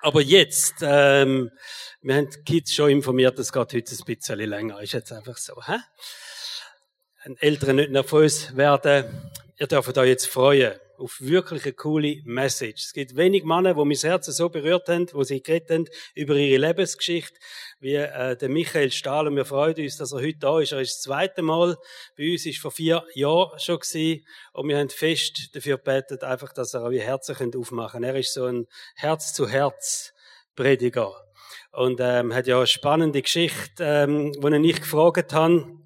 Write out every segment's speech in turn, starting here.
Aber jetzt, ähm, wir haben die Kids schon informiert, es geht heute ein bisschen länger. Ist jetzt einfach so. Hä? Eltern nicht nervös werden. Ihr dürft euch jetzt freuen auf wirklich eine coole Message. Es gibt wenig Männer, die mein Herz so berührt haben, wo sie geredet haben über ihre Lebensgeschichte, wie äh, der Michael Stahl. Und wir freuen uns, dass er heute da ist. Er ist das zweite Mal bei uns, ist vor vier Jahren schon gewesen. Und wir haben fest dafür gebetet, einfach, dass er eure Herzen aufmachen kann. Er ist so ein Herz-zu-Herz-Prediger. Und ähm, hat ja eine spannende Geschichte, ähm, wo ich gefragt habe,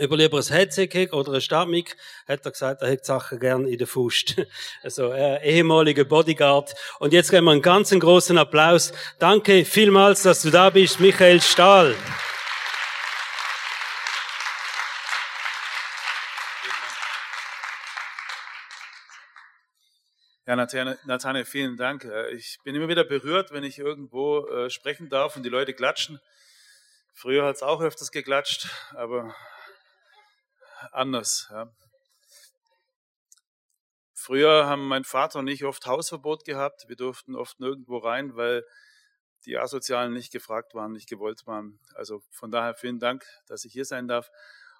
über lieber ein Headset oder ein Stabmik, hat er gesagt, er hätte Sachen gern in der Faust. Also, äh, ehemaliger Bodyguard. Und jetzt geben wir einen ganz großen Applaus. Danke vielmals, dass du da bist, Michael Stahl. Ja, Nathanael, vielen Dank. Äh, ich bin immer wieder berührt, wenn ich irgendwo äh, sprechen darf und die Leute klatschen. Früher hat es auch öfters geklatscht, aber anders. Ja. Früher haben mein Vater und ich oft Hausverbot gehabt. Wir durften oft nirgendwo rein, weil die Asozialen nicht gefragt waren, nicht gewollt waren. Also von daher vielen Dank, dass ich hier sein darf.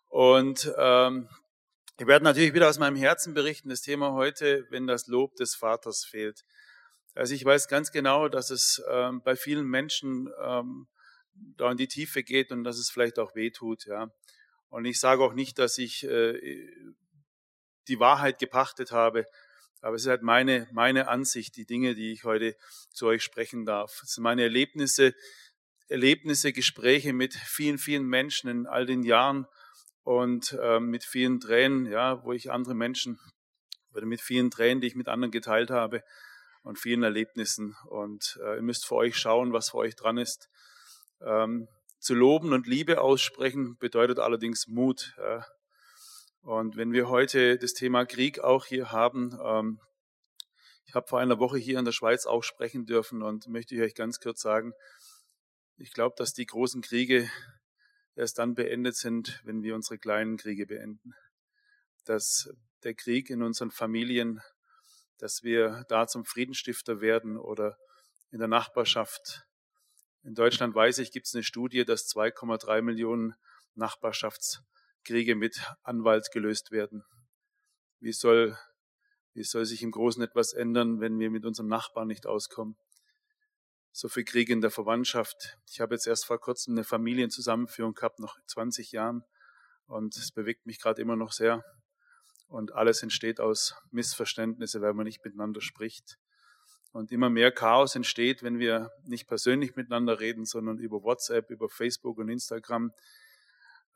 Und ähm, ich werde natürlich wieder aus meinem Herzen berichten, das Thema heute, wenn das Lob des Vaters fehlt. Also ich weiß ganz genau, dass es ähm, bei vielen Menschen ähm, da in die Tiefe geht und dass es vielleicht auch weh tut. Ja. Und ich sage auch nicht, dass ich äh, die Wahrheit gepachtet habe, aber es ist halt meine, meine Ansicht, die Dinge, die ich heute zu euch sprechen darf. Es sind meine Erlebnisse, Erlebnisse, Gespräche mit vielen, vielen Menschen in all den Jahren und äh, mit vielen Tränen, ja, wo ich andere Menschen oder mit vielen Tränen, die ich mit anderen geteilt habe und vielen Erlebnissen. Und äh, ihr müsst für euch schauen, was für euch dran ist. Ähm, zu loben und Liebe aussprechen bedeutet allerdings Mut. Ja. Und wenn wir heute das Thema Krieg auch hier haben, ähm, ich habe vor einer Woche hier in der Schweiz auch sprechen dürfen und möchte ich euch ganz kurz sagen, ich glaube, dass die großen Kriege erst dann beendet sind, wenn wir unsere kleinen Kriege beenden. Dass der Krieg in unseren Familien, dass wir da zum Friedensstifter werden oder in der Nachbarschaft, in Deutschland weiß ich, gibt es eine Studie, dass 2,3 Millionen Nachbarschaftskriege mit Anwalt gelöst werden. Wie soll, wie soll sich im Großen etwas ändern, wenn wir mit unserem Nachbarn nicht auskommen? So viel Kriege in der Verwandtschaft. Ich habe jetzt erst vor kurzem eine Familienzusammenführung gehabt, noch 20 Jahren. Und es bewegt mich gerade immer noch sehr. Und alles entsteht aus Missverständnissen, weil man nicht miteinander spricht und immer mehr Chaos entsteht, wenn wir nicht persönlich miteinander reden, sondern über WhatsApp, über Facebook und Instagram.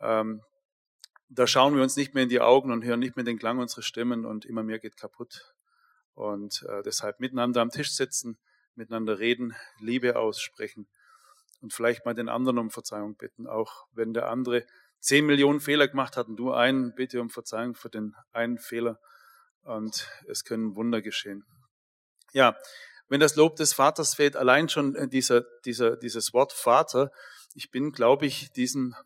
Ähm, da schauen wir uns nicht mehr in die Augen und hören nicht mehr den Klang unserer Stimmen und immer mehr geht kaputt. Und äh, deshalb miteinander am Tisch sitzen, miteinander reden, Liebe aussprechen und vielleicht mal den anderen um Verzeihung bitten, auch wenn der andere zehn Millionen Fehler gemacht hat und du einen, bitte um Verzeihung für den einen Fehler und es können Wunder geschehen. Ja, wenn das Lob des Vaters fehlt, allein schon äh, dieser, dieser, dieses Wort Vater, ich bin, glaube ich, diesem,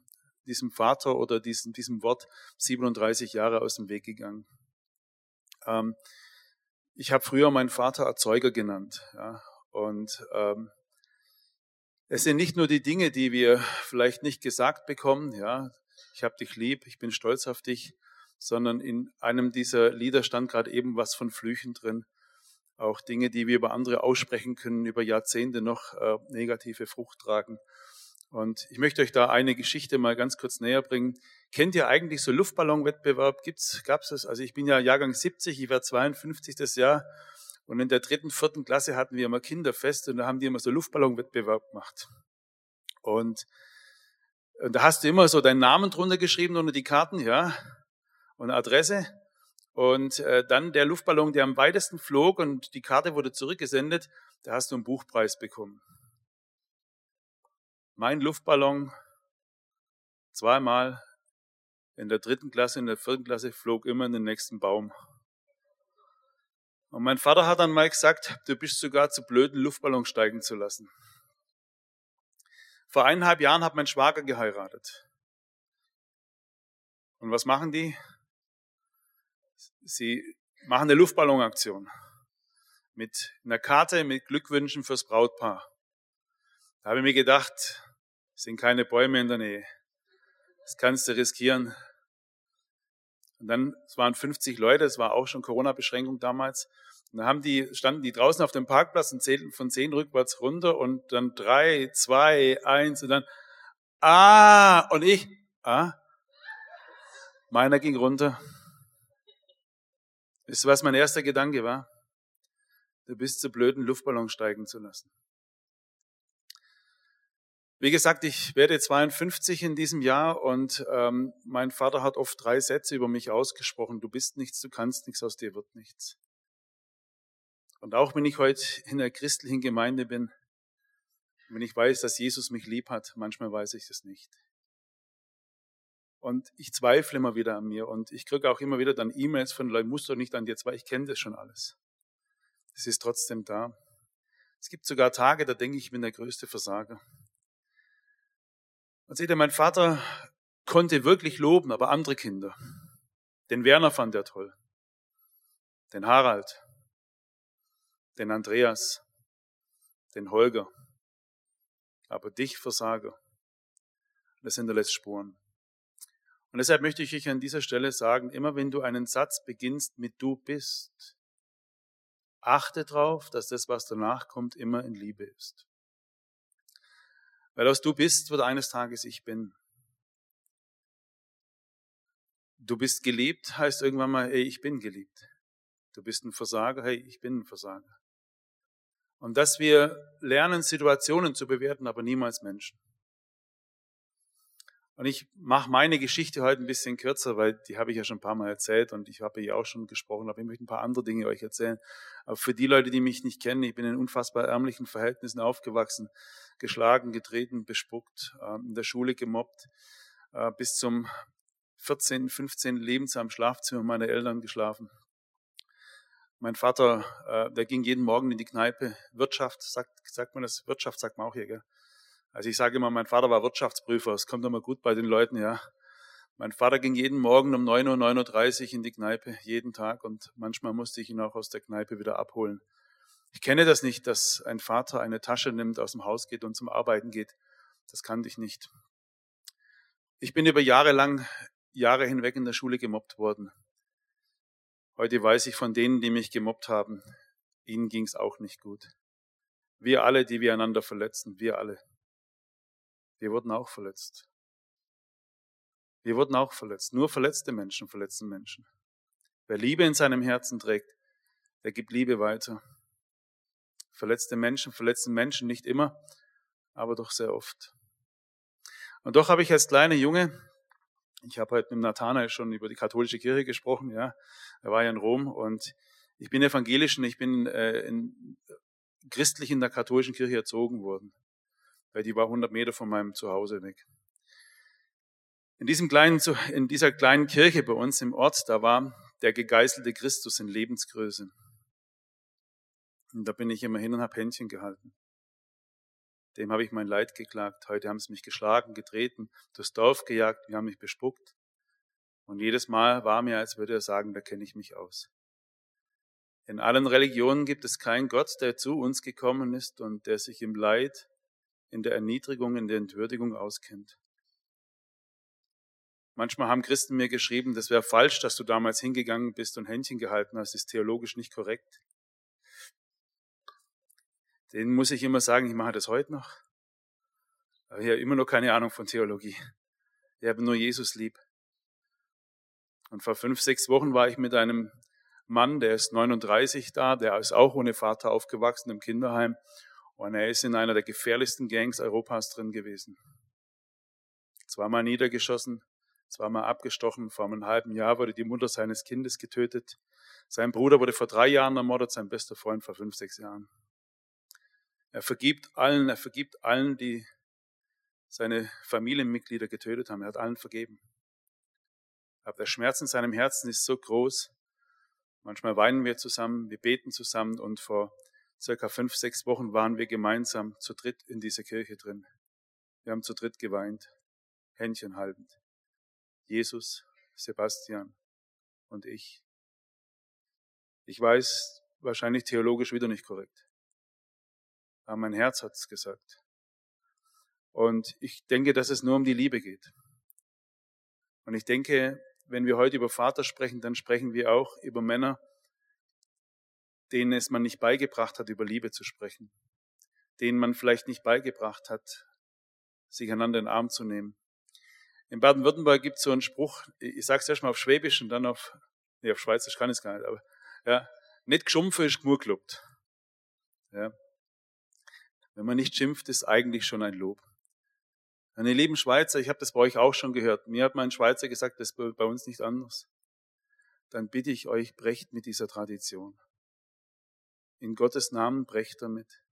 diesem Vater oder diesem, diesem Wort 37 Jahre aus dem Weg gegangen. Ähm, ich habe früher meinen Vater Erzeuger genannt. Ja, und ähm, es sind nicht nur die Dinge, die wir vielleicht nicht gesagt bekommen, ja, ich habe dich lieb, ich bin stolz auf dich, sondern in einem dieser Lieder stand gerade eben was von Flüchen drin auch Dinge, die wir über andere aussprechen können, über Jahrzehnte noch äh, negative Frucht tragen. Und ich möchte euch da eine Geschichte mal ganz kurz näher bringen. Kennt ihr eigentlich so Luftballonwettbewerb? Gibt's, gab's das? Also ich bin ja Jahrgang 70, ich werde 52 das Jahr. Und in der dritten, vierten Klasse hatten wir immer Kinderfest und da haben die immer so Luftballonwettbewerb gemacht. Und, und da hast du immer so deinen Namen drunter geschrieben unter die Karten, ja, und Adresse. Und äh, dann der Luftballon, der am weitesten flog und die Karte wurde zurückgesendet, da hast du einen Buchpreis bekommen. Mein Luftballon zweimal in der dritten Klasse, in der vierten Klasse flog immer in den nächsten Baum. Und mein Vater hat dann mal gesagt, du bist sogar zu blöd, einen Luftballon steigen zu lassen. Vor eineinhalb Jahren hat mein Schwager geheiratet. Und was machen die? Sie machen eine Luftballonaktion mit einer Karte mit Glückwünschen fürs Brautpaar. Da habe ich mir gedacht, es sind keine Bäume in der Nähe. Das kannst du riskieren. Und dann, es waren 50 Leute, es war auch schon Corona-Beschränkung damals. Und dann haben die, standen die draußen auf dem Parkplatz und zählten von zehn rückwärts runter und dann drei, zwei, eins und dann, ah, und ich, ah, meiner ging runter. Wisst ihr, was mein erster Gedanke war? Du bist zu blöd, einen Luftballon steigen zu lassen. Wie gesagt, ich werde 52 in diesem Jahr und ähm, mein Vater hat oft drei Sätze über mich ausgesprochen. Du bist nichts, du kannst nichts, aus dir wird nichts. Und auch wenn ich heute in der christlichen Gemeinde bin, wenn ich weiß, dass Jesus mich lieb hat, manchmal weiß ich das nicht. Und ich zweifle immer wieder an mir und ich kriege auch immer wieder dann E-Mails von Leuten, musst du nicht an dir zwei, ich kenne das schon alles. Es ist trotzdem da. Es gibt sogar Tage, da denke ich, ich bin der größte Versager. Und seht ihr, mein Vater konnte wirklich loben, aber andere Kinder. Den Werner fand er toll. Den Harald. Den Andreas. Den Holger. Aber dich, Versager. Das hinterlässt Spuren. Und deshalb möchte ich euch an dieser Stelle sagen, immer wenn du einen Satz beginnst mit du bist, achte darauf, dass das, was danach kommt, immer in Liebe ist. Weil aus du bist wird eines Tages ich bin. Du bist geliebt heißt irgendwann mal, hey, ich bin geliebt. Du bist ein Versager, hey, ich bin ein Versager. Und dass wir lernen, Situationen zu bewerten, aber niemals Menschen. Und ich mache meine Geschichte heute ein bisschen kürzer, weil die habe ich ja schon ein paar Mal erzählt und ich habe ja auch schon gesprochen, aber ich möchte ein paar andere Dinge euch erzählen. Aber für die Leute, die mich nicht kennen, ich bin in unfassbar ärmlichen Verhältnissen aufgewachsen, geschlagen, getreten, bespuckt, ähm, in der Schule gemobbt, äh, bis zum 14., 15. Lebensjahr im Schlafzimmer meiner Eltern geschlafen. Mein Vater, äh, der ging jeden Morgen in die Kneipe. Wirtschaft, sagt, sagt man das? Wirtschaft sagt man auch hier, gell? Also ich sage immer, mein Vater war Wirtschaftsprüfer. Es kommt immer gut bei den Leuten, ja. Mein Vater ging jeden Morgen um 9 Uhr, 9.30 Uhr in die Kneipe, jeden Tag. Und manchmal musste ich ihn auch aus der Kneipe wieder abholen. Ich kenne das nicht, dass ein Vater eine Tasche nimmt, aus dem Haus geht und zum Arbeiten geht. Das kannte ich nicht. Ich bin über Jahre lang, Jahre hinweg in der Schule gemobbt worden. Heute weiß ich von denen, die mich gemobbt haben, ihnen ging es auch nicht gut. Wir alle, die wir einander verletzen, wir alle. Wir wurden auch verletzt. Wir wurden auch verletzt. Nur verletzte Menschen verletzen Menschen. Wer Liebe in seinem Herzen trägt, der gibt Liebe weiter. Verletzte Menschen verletzen Menschen nicht immer, aber doch sehr oft. Und doch habe ich als kleiner Junge, ich habe heute mit Nathanael schon über die katholische Kirche gesprochen, ja, er war ja in Rom und ich bin evangelisch und ich bin äh, in, christlich in der katholischen Kirche erzogen worden weil die war 100 Meter von meinem Zuhause weg. In, diesem kleinen, in dieser kleinen Kirche bei uns im Ort, da war der gegeißelte Christus in Lebensgröße. Und da bin ich immer hin und habe Händchen gehalten. Dem habe ich mein Leid geklagt. Heute haben sie mich geschlagen, getreten, durchs Dorf gejagt, wir haben mich bespuckt. Und jedes Mal war mir, als würde er sagen, da kenne ich mich aus. In allen Religionen gibt es keinen Gott, der zu uns gekommen ist und der sich im Leid in der Erniedrigung, in der Entwürdigung auskennt. Manchmal haben Christen mir geschrieben, das wäre falsch, dass du damals hingegangen bist und Händchen gehalten hast, ist theologisch nicht korrekt. Den muss ich immer sagen, ich mache das heute noch. Aber ich habe immer noch keine Ahnung von Theologie. Ich habe nur Jesus lieb. Und vor fünf, sechs Wochen war ich mit einem Mann, der ist 39 da, der ist auch ohne Vater aufgewachsen im Kinderheim. Und er ist in einer der gefährlichsten Gangs Europas drin gewesen. Zweimal niedergeschossen, zweimal abgestochen. Vor einem halben Jahr wurde die Mutter seines Kindes getötet. Sein Bruder wurde vor drei Jahren ermordet, sein bester Freund vor fünf, sechs Jahren. Er vergibt allen, er vergibt allen, die seine Familienmitglieder getötet haben. Er hat allen vergeben. Aber der Schmerz in seinem Herzen ist so groß. Manchmal weinen wir zusammen, wir beten zusammen und vor circa fünf, sechs Wochen waren wir gemeinsam zu dritt in dieser Kirche drin. Wir haben zu dritt geweint, Händchen haltend. Jesus, Sebastian und ich. Ich weiß, wahrscheinlich theologisch wieder nicht korrekt. Aber mein Herz hat es gesagt. Und ich denke, dass es nur um die Liebe geht. Und ich denke, wenn wir heute über Vater sprechen, dann sprechen wir auch über Männer, denen es man nicht beigebracht hat, über Liebe zu sprechen, denen man vielleicht nicht beigebracht hat, sich einander in den Arm zu nehmen. In Baden-Württemberg gibt es so einen Spruch, ich sage es erstmal auf Schwäbisch und dann auf, nee, auf Schweizerisch kann ich es gar nicht, aber ja, nicht geschumpfen ist gemurklobt. Ja. Wenn man nicht schimpft, ist eigentlich schon ein Lob. Meine lieben Schweizer, ich habe das bei euch auch schon gehört. Mir hat mein Schweizer gesagt, das ist bei uns nicht anders. Dann bitte ich euch, brecht mit dieser Tradition. In Gottes Namen brecht damit.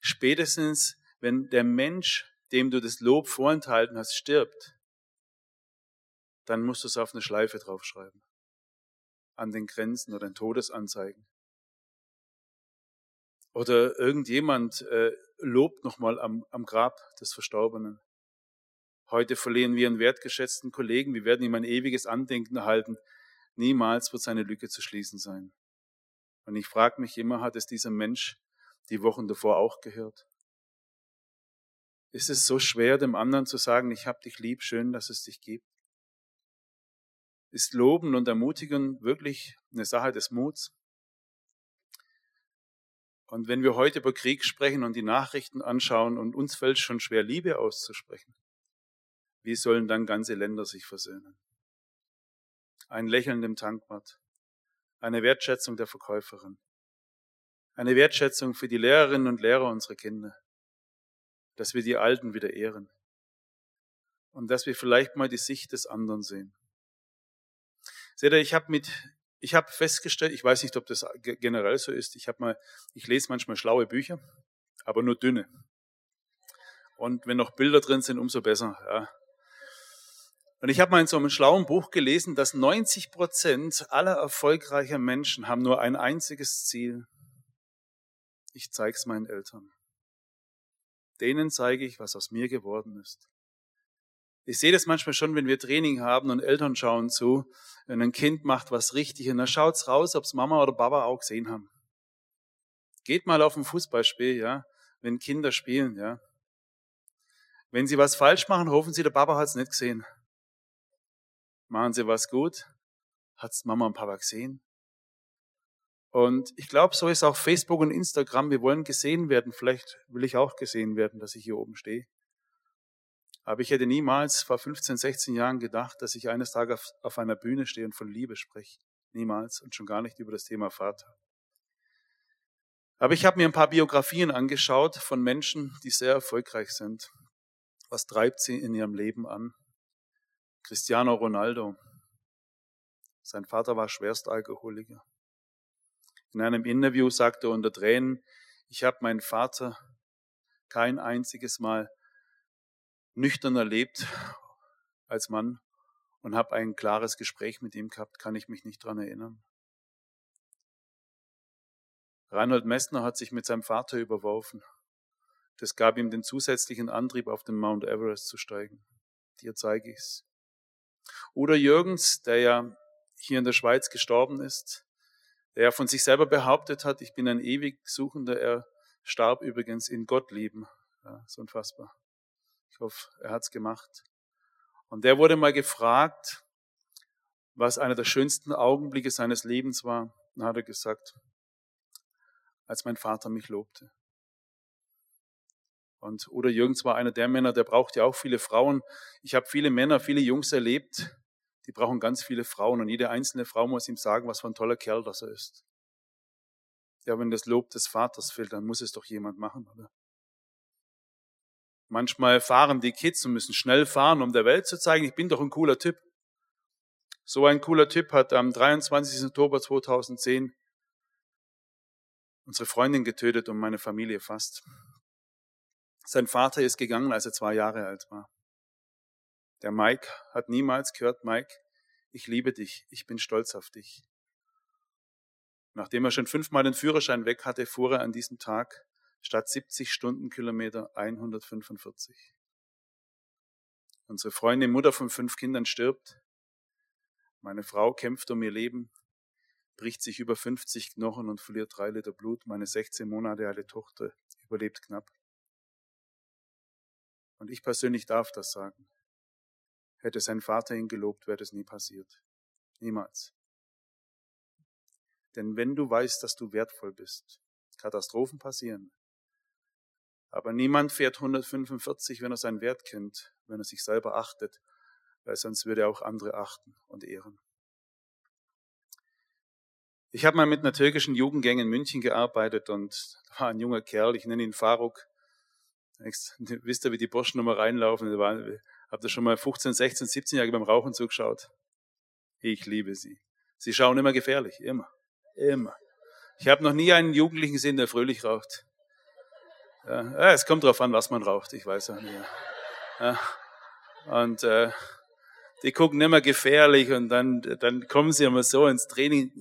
Spätestens, wenn der Mensch, dem du das Lob vorenthalten hast, stirbt, dann musst du es auf eine Schleife draufschreiben. An den Grenzen oder in Todesanzeigen. Oder irgendjemand äh, lobt nochmal am, am Grab des Verstorbenen. Heute verlieren wir einen wertgeschätzten Kollegen. Wir werden ihm ein ewiges Andenken erhalten. Niemals wird seine Lücke zu schließen sein. Und ich frage mich immer, hat es dieser Mensch die Wochen davor auch gehört? Ist es so schwer, dem anderen zu sagen, ich hab dich lieb, schön, dass es dich gibt? Ist Loben und Ermutigen wirklich eine Sache des Muts? Und wenn wir heute über Krieg sprechen und die Nachrichten anschauen und uns fällt schon schwer, Liebe auszusprechen, wie sollen dann ganze Länder sich versöhnen? Ein Lächeln im Tankwart, eine Wertschätzung der Verkäuferin, eine Wertschätzung für die Lehrerinnen und Lehrer unserer Kinder, dass wir die Alten wieder ehren und dass wir vielleicht mal die Sicht des anderen sehen. Seht ihr, ich habe mit, ich habe festgestellt, ich weiß nicht, ob das generell so ist. Ich habe mal, ich lese manchmal schlaue Bücher, aber nur dünne. Und wenn noch Bilder drin sind, umso besser. Ja. Und ich habe mal in so einem schlauen Buch gelesen, dass 90 Prozent aller erfolgreichen Menschen haben nur ein einziges Ziel. Ich zeige es meinen Eltern. Denen zeige ich, was aus mir geworden ist. Ich sehe das manchmal schon, wenn wir Training haben und Eltern schauen zu, wenn ein Kind macht was richtig und dann schaut's raus, ob's Mama oder Papa auch gesehen haben. Geht mal auf ein Fußballspiel, ja, wenn Kinder spielen, ja. Wenn sie was falsch machen, hoffen sie, der Papa hat's nicht gesehen. Machen sie was gut? Hat's Mama und Papa gesehen? Und ich glaube, so ist auch Facebook und Instagram. Wir wollen gesehen werden. Vielleicht will ich auch gesehen werden, dass ich hier oben stehe. Aber ich hätte niemals vor 15, 16 Jahren gedacht, dass ich eines Tages auf, auf einer Bühne stehe und von Liebe spreche. Niemals und schon gar nicht über das Thema Vater. Aber ich habe mir ein paar Biografien angeschaut von Menschen, die sehr erfolgreich sind. Was treibt sie in ihrem Leben an? Cristiano Ronaldo. Sein Vater war Schwerstalkoholiker. In einem Interview sagte er unter Tränen, ich habe meinen Vater kein einziges Mal nüchtern erlebt als Mann und habe ein klares Gespräch mit ihm gehabt, kann ich mich nicht dran erinnern. Reinhold Messner hat sich mit seinem Vater überworfen. Das gab ihm den zusätzlichen Antrieb, auf den Mount Everest zu steigen. Dir zeige ich's. Oder Jürgens, der ja hier in der Schweiz gestorben ist, der ja von sich selber behauptet hat, ich bin ein ewig Suchender. Er starb übrigens in Gott lieben. Ja, so unfassbar. Ich hoffe, er hat's gemacht. Und der wurde mal gefragt, was einer der schönsten Augenblicke seines Lebens war. Dann hat er gesagt, als mein Vater mich lobte. Und oder Jürgens war einer der Männer, der braucht ja auch viele Frauen. Ich habe viele Männer, viele Jungs erlebt, die brauchen ganz viele Frauen und jede einzelne Frau muss ihm sagen, was für ein toller Kerl das er ist. Ja, wenn das Lob des Vaters fehlt, dann muss es doch jemand machen, oder? Manchmal fahren die Kids und müssen schnell fahren, um der Welt zu zeigen, ich bin doch ein cooler Typ. So ein cooler Typ hat am 23. Oktober 2010 unsere Freundin getötet und meine Familie fast. Sein Vater ist gegangen, als er zwei Jahre alt war. Der Mike hat niemals gehört, Mike, ich liebe dich, ich bin stolz auf dich. Nachdem er schon fünfmal den Führerschein weg hatte, fuhr er an diesem Tag statt 70 Stundenkilometer 145. Unsere Freundin, Mutter von fünf Kindern, stirbt. Meine Frau kämpft um ihr Leben, bricht sich über 50 Knochen und verliert drei Liter Blut. Meine 16 Monate alte Tochter überlebt knapp. Und ich persönlich darf das sagen. Hätte sein Vater ihn gelobt, wäre das nie passiert. Niemals. Denn wenn du weißt, dass du wertvoll bist, Katastrophen passieren. Aber niemand fährt 145, wenn er seinen Wert kennt, wenn er sich selber achtet, weil sonst würde er auch andere achten und ehren. Ich habe mal mit einer türkischen Jugendgang in München gearbeitet und da war ein junger Kerl, ich nenne ihn Faruk. Wisst ihr, wie die Burschen nochmal reinlaufen? Habt ihr schon mal 15, 16, 17 Jahre beim Rauchen zugeschaut? Ich liebe sie. Sie schauen immer gefährlich, immer, immer. Ich habe noch nie einen Jugendlichen gesehen, der fröhlich raucht. Ja, es kommt darauf an, was man raucht, ich weiß auch nicht. Ja. Und äh, die gucken immer gefährlich und dann, dann kommen sie immer so ins Training.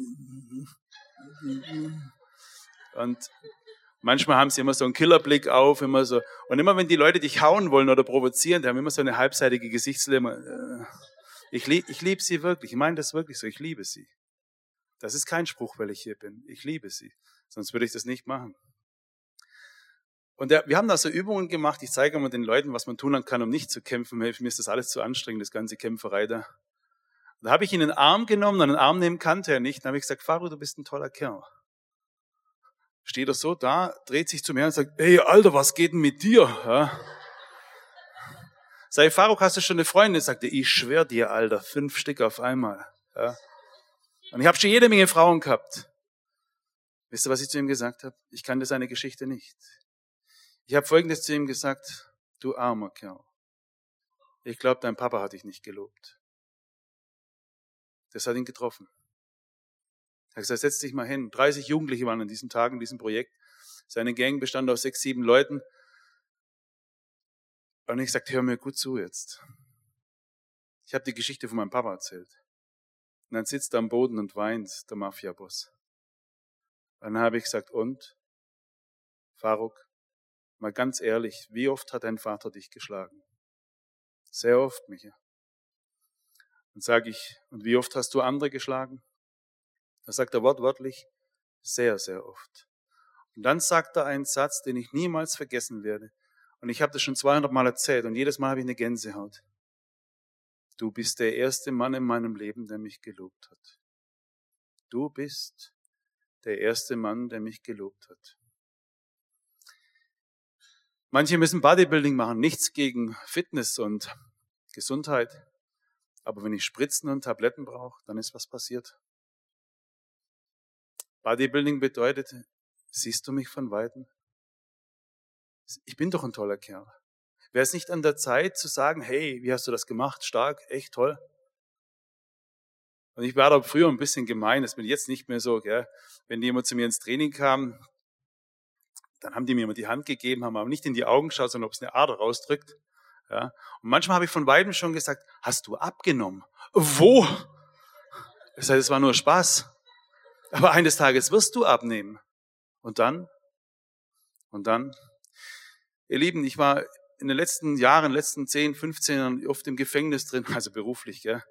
Und manchmal haben sie immer so einen Killerblick auf, immer so. Und immer wenn die Leute dich hauen wollen oder provozieren, die haben immer so eine halbseitige Gesichtslämme. Ich, lieb, ich liebe sie wirklich. Ich meine das wirklich so. Ich liebe sie. Das ist kein Spruch, weil ich hier bin. Ich liebe sie. Sonst würde ich das nicht machen. Und der, wir haben da so Übungen gemacht. Ich zeige mal den Leuten, was man tun kann, um nicht zu kämpfen. Mir ist das alles zu anstrengend, das ganze Kämpferei da. Da habe ich ihn in den Arm genommen, einen Arm nehmen kannte er nicht. Dann habe ich gesagt, Faro, du bist ein toller Kerl. Steht er so da, dreht sich zu mir und sagt, ey, Alter, was geht denn mit dir? Ja. Sei Faruk, hast du schon eine Freundin? Sagte, ich schwör dir, Alter, fünf Stück auf einmal. Ja. Und ich habe schon jede Menge Frauen gehabt. Wisst ihr, was ich zu ihm gesagt habe? Ich kannte seine Geschichte nicht. Ich habe Folgendes zu ihm gesagt, du armer Kerl. Ich glaube, dein Papa hat dich nicht gelobt. Das hat ihn getroffen. Er hat gesagt, setz dich mal hin. 30 Jugendliche waren an diesen Tagen in diesem Projekt. Seine Gang bestand aus sechs, sieben Leuten. Und ich sagte, hör mir gut zu jetzt. Ich habe die Geschichte von meinem Papa erzählt. Und dann sitzt er am Boden und weint, der Mafia-Boss. Dann habe ich gesagt, und? Faruk, mal ganz ehrlich, wie oft hat dein Vater dich geschlagen? Sehr oft, Micha. Und sage ich, und wie oft hast du andere geschlagen? Da sagt er wortwörtlich, sehr, sehr oft. Und dann sagt er einen Satz, den ich niemals vergessen werde. Und ich habe das schon 200 Mal erzählt und jedes Mal habe ich eine Gänsehaut. Du bist der erste Mann in meinem Leben, der mich gelobt hat. Du bist der erste Mann, der mich gelobt hat. Manche müssen Bodybuilding machen, nichts gegen Fitness und Gesundheit. Aber wenn ich Spritzen und Tabletten brauche, dann ist was passiert. Bodybuilding bedeutet, siehst du mich von Weitem? Ich bin doch ein toller Kerl. Wäre es nicht an der Zeit zu sagen, hey, wie hast du das gemacht? Stark, echt toll. Und ich war da früher ein bisschen gemein, das bin jetzt nicht mehr so, gell? Wenn jemand zu mir ins Training kam, dann haben die mir immer die Hand gegeben, haben aber nicht in die Augen geschaut, sondern ob es eine Ader rausdrückt. Ja? Und manchmal habe ich von beiden schon gesagt, hast du abgenommen? Wo? Das heißt, es war nur Spaß. Aber eines Tages wirst du abnehmen. Und dann? Und dann? Ihr Lieben, ich war in den letzten Jahren, letzten 10, 15 Jahren oft im Gefängnis drin, also beruflich, gell?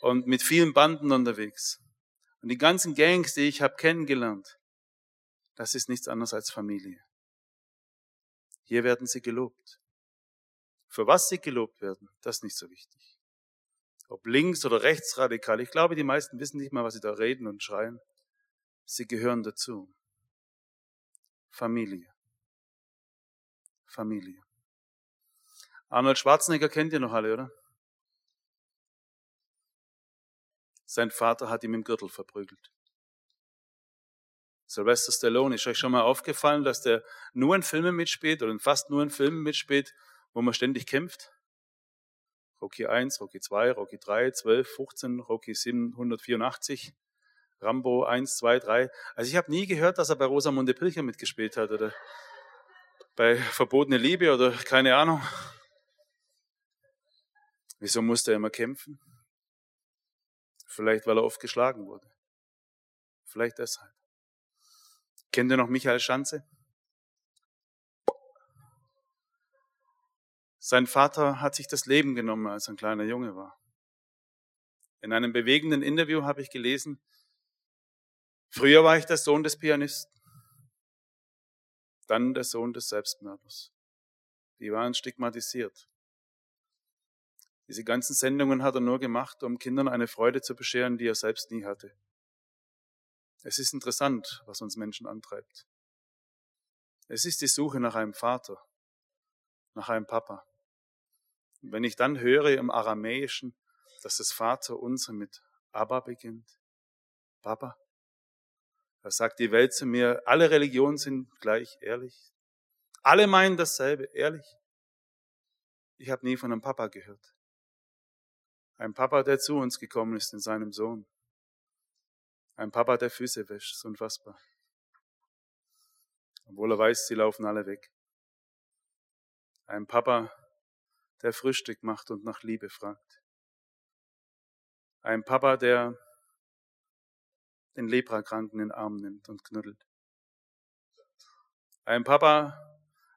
Und mit vielen Banden unterwegs. Und die ganzen Gangs, die ich habe kennengelernt, das ist nichts anderes als Familie. Hier werden sie gelobt. Für was sie gelobt werden, das ist nicht so wichtig. Ob links oder rechtsradikal, ich glaube, die meisten wissen nicht mal, was sie da reden und schreien. Sie gehören dazu. Familie. Familie. Arnold Schwarzenegger kennt ihr noch alle, oder? Sein Vater hat ihm im Gürtel verprügelt. Sylvester Stallone, ist euch schon mal aufgefallen, dass der nur in Filmen mitspielt oder fast nur in Filmen mitspielt, wo man ständig kämpft? Rocky 1, Rocky 2, Rocky 3, 12, 15, Rocky 7, 184. Rambo 1, 2, 3. Also ich habe nie gehört, dass er bei Rosamunde Pilcher mitgespielt hat oder bei Verbotene Liebe oder keine Ahnung. Wieso musste er immer kämpfen? Vielleicht, weil er oft geschlagen wurde. Vielleicht deshalb. Kennt ihr noch Michael Schanze? Sein Vater hat sich das Leben genommen, als er ein kleiner Junge war. In einem bewegenden Interview habe ich gelesen, Früher war ich der Sohn des Pianisten, dann der Sohn des Selbstmörders. Die waren stigmatisiert. Diese ganzen Sendungen hat er nur gemacht, um Kindern eine Freude zu bescheren, die er selbst nie hatte. Es ist interessant, was uns Menschen antreibt. Es ist die Suche nach einem Vater, nach einem Papa. Und wenn ich dann höre im Aramäischen, dass das Vater unser mit Abba beginnt, Papa, da sagt die Welt zu mir, alle Religionen sind gleich ehrlich. Alle meinen dasselbe, ehrlich. Ich habe nie von einem Papa gehört. Ein Papa, der zu uns gekommen ist in seinem Sohn. Ein Papa, der Füße wäscht, ist unfassbar. Obwohl er weiß, sie laufen alle weg. Ein Papa, der Frühstück macht und nach Liebe fragt. Ein Papa, der den Leprakranken in den Arm nimmt und knuddelt. Ein Papa,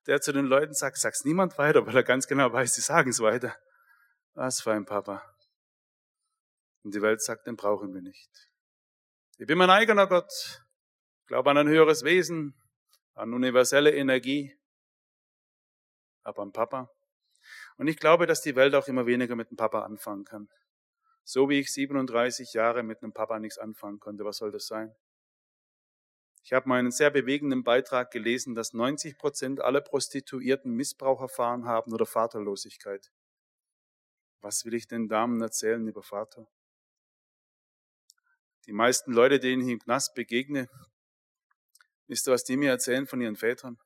der zu den Leuten sagt, sag's niemand weiter, weil er ganz genau weiß, sie sagen es weiter. Was für ein Papa. Und die Welt sagt, den brauchen wir nicht. Ich bin mein eigener Gott, glaube an ein höheres Wesen, an universelle Energie, aber an Papa. Und ich glaube, dass die Welt auch immer weniger mit dem Papa anfangen kann. So wie ich 37 Jahre mit einem Papa nichts anfangen konnte. Was soll das sein? Ich habe mal einen sehr bewegenden Beitrag gelesen, dass 90 Prozent aller Prostituierten Missbrauch erfahren haben oder Vaterlosigkeit. Was will ich den Damen erzählen über Vater? Die meisten Leute, denen ich im Knast begegne, wisst ihr, was die mir erzählen von ihren Vätern?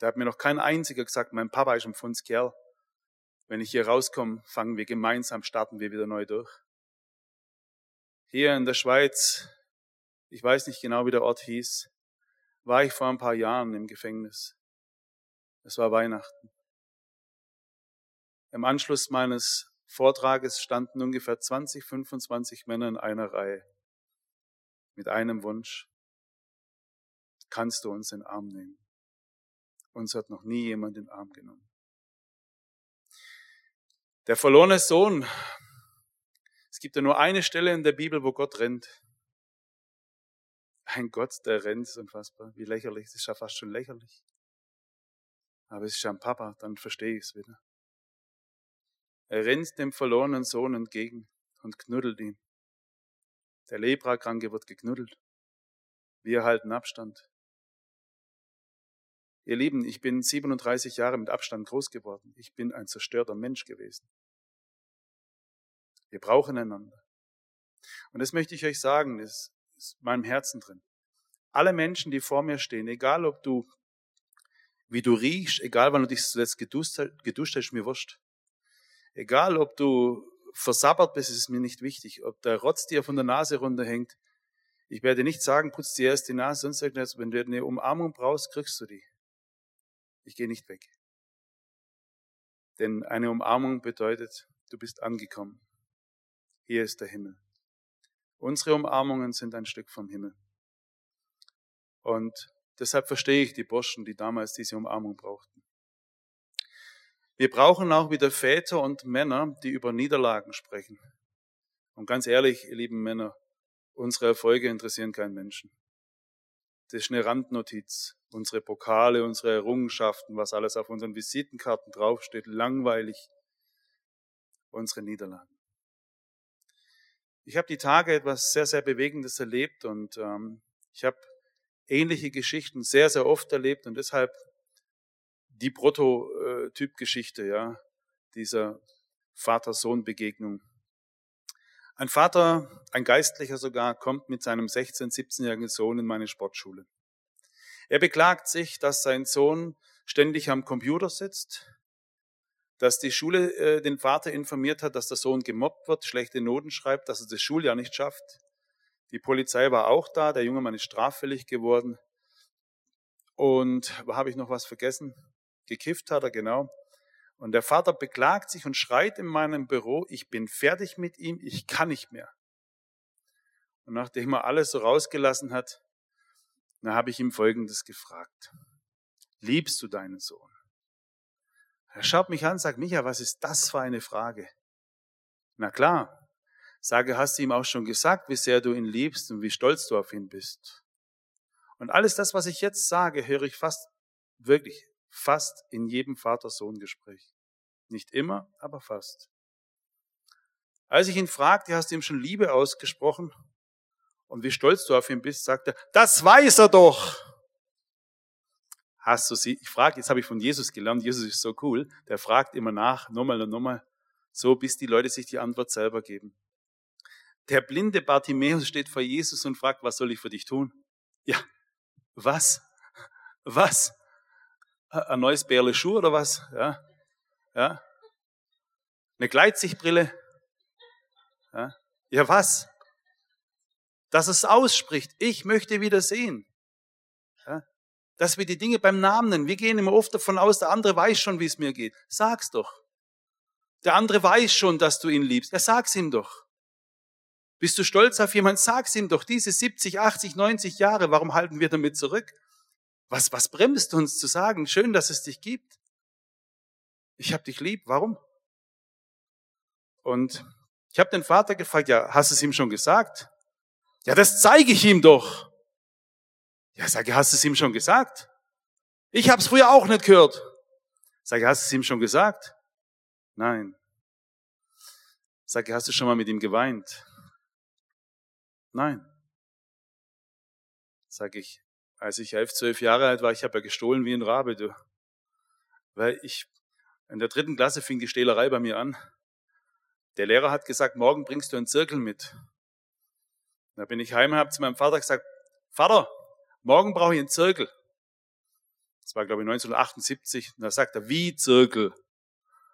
Da hat mir noch kein einziger gesagt, mein Papa ist ein Pfundskerl. Wenn ich hier rauskomme, fangen wir gemeinsam, starten wir wieder neu durch. Hier in der Schweiz, ich weiß nicht genau, wie der Ort hieß, war ich vor ein paar Jahren im Gefängnis. Es war Weihnachten. Im Anschluss meines Vortrages standen ungefähr 20, 25 Männer in einer Reihe mit einem Wunsch. Kannst du uns in den Arm nehmen? Uns hat noch nie jemand in den Arm genommen. Der verlorene Sohn. Es gibt ja nur eine Stelle in der Bibel, wo Gott rennt. Ein Gott, der rennt, ist unfassbar. Wie lächerlich. Das ist ja fast schon lächerlich. Aber es ist ja ein Papa, dann verstehe ich es wieder. Er rennt dem verlorenen Sohn entgegen und knuddelt ihn. Der Leprakranke wird geknuddelt. Wir halten Abstand. Ihr Lieben, ich bin 37 Jahre mit Abstand groß geworden. Ich bin ein zerstörter Mensch gewesen. Wir brauchen einander. Und das möchte ich euch sagen, das ist in meinem Herzen drin. Alle Menschen, die vor mir stehen, egal ob du, wie du riechst, egal wann du dich zuletzt geduscht, geduscht hast, mir wurscht. Egal ob du versabbert bist, ist mir nicht wichtig. Ob der Rotz dir von der Nase runterhängt, ich werde nicht sagen, putz dir erst die Nase, sonst irgendwas. Wenn du eine Umarmung brauchst, kriegst du die. Ich gehe nicht weg. Denn eine Umarmung bedeutet, du bist angekommen. Hier ist der Himmel. Unsere Umarmungen sind ein Stück vom Himmel. Und deshalb verstehe ich die Burschen, die damals diese Umarmung brauchten. Wir brauchen auch wieder Väter und Männer, die über Niederlagen sprechen. Und ganz ehrlich, ihr lieben Männer, unsere Erfolge interessieren keinen Menschen. Das ist eine Randnotiz. Unsere Pokale, unsere Errungenschaften, was alles auf unseren Visitenkarten draufsteht, langweilig. Unsere Niederlagen. Ich habe die Tage etwas sehr, sehr Bewegendes erlebt und ähm, ich habe ähnliche Geschichten sehr, sehr oft erlebt und deshalb die Prototypgeschichte, ja, dieser Vater-Sohn-Begegnung. Ein Vater, ein Geistlicher sogar, kommt mit seinem 16-, 17-jährigen Sohn in meine Sportschule. Er beklagt sich, dass sein Sohn ständig am Computer sitzt, dass die Schule äh, den Vater informiert hat, dass der Sohn gemobbt wird, schlechte Noten schreibt, dass er das Schuljahr nicht schafft. Die Polizei war auch da, der junge Mann ist straffällig geworden. Und habe ich noch was vergessen? Gekifft hat er, genau. Und der Vater beklagt sich und schreit in meinem Büro, ich bin fertig mit ihm, ich kann nicht mehr. Und nachdem er alles so rausgelassen hat, dann habe ich ihm Folgendes gefragt. Liebst du deinen Sohn? Er schaut mich an sagt, Micha, was ist das für eine Frage? Na klar, Sage, hast du ihm auch schon gesagt, wie sehr du ihn liebst und wie stolz du auf ihn bist. Und alles das, was ich jetzt sage, höre ich fast, wirklich, fast in jedem Vater-Sohn-Gespräch. Nicht immer, aber fast. Als ich ihn fragte, hast du ihm schon Liebe ausgesprochen? Und wie stolz du auf ihn bist, sagt er, das weiß er doch. Hast du sie, ich frage, jetzt habe ich von Jesus gelernt, Jesus ist so cool, der fragt immer nach, nochmal und nochmal, so bis die Leute sich die Antwort selber geben. Der blinde Bartimäus steht vor Jesus und fragt, was soll ich für dich tun? Ja, was? Was? Ein neues Bärle Schuh oder was? Ja, ja. Eine Gleitsichtbrille? Ja, ja was? Dass es ausspricht, ich möchte wieder sehen. Ja, dass wir die Dinge beim Namen nennen. Wir gehen immer oft davon aus, der andere weiß schon, wie es mir geht. Sag's doch. Der andere weiß schon, dass du ihn liebst. Ja, sag's ihm doch. Bist du stolz auf jemanden? Sag's ihm doch. Diese 70, 80, 90 Jahre, warum halten wir damit zurück? Was, was bremst uns zu sagen? Schön, dass es dich gibt. Ich hab dich lieb. Warum? Und ich habe den Vater gefragt, ja, hast du es ihm schon gesagt? Ja, das zeige ich ihm doch. Ja, sage, hast du es ihm schon gesagt? Ich habe es früher auch nicht gehört. Sage, hast du es ihm schon gesagt? Nein. Sage, hast du schon mal mit ihm geweint? Nein. Sag ich, als ich elf, zwölf Jahre alt war, ich habe ja gestohlen wie ein Rabe, du. Weil ich, in der dritten Klasse fing die Stehlerei bei mir an. Der Lehrer hat gesagt, morgen bringst du einen Zirkel mit. Da bin ich heim und habe zu meinem Vater gesagt, Vater, morgen brauche ich einen Zirkel. Das war, glaube ich, 1978. Und da sagt er, wie Zirkel?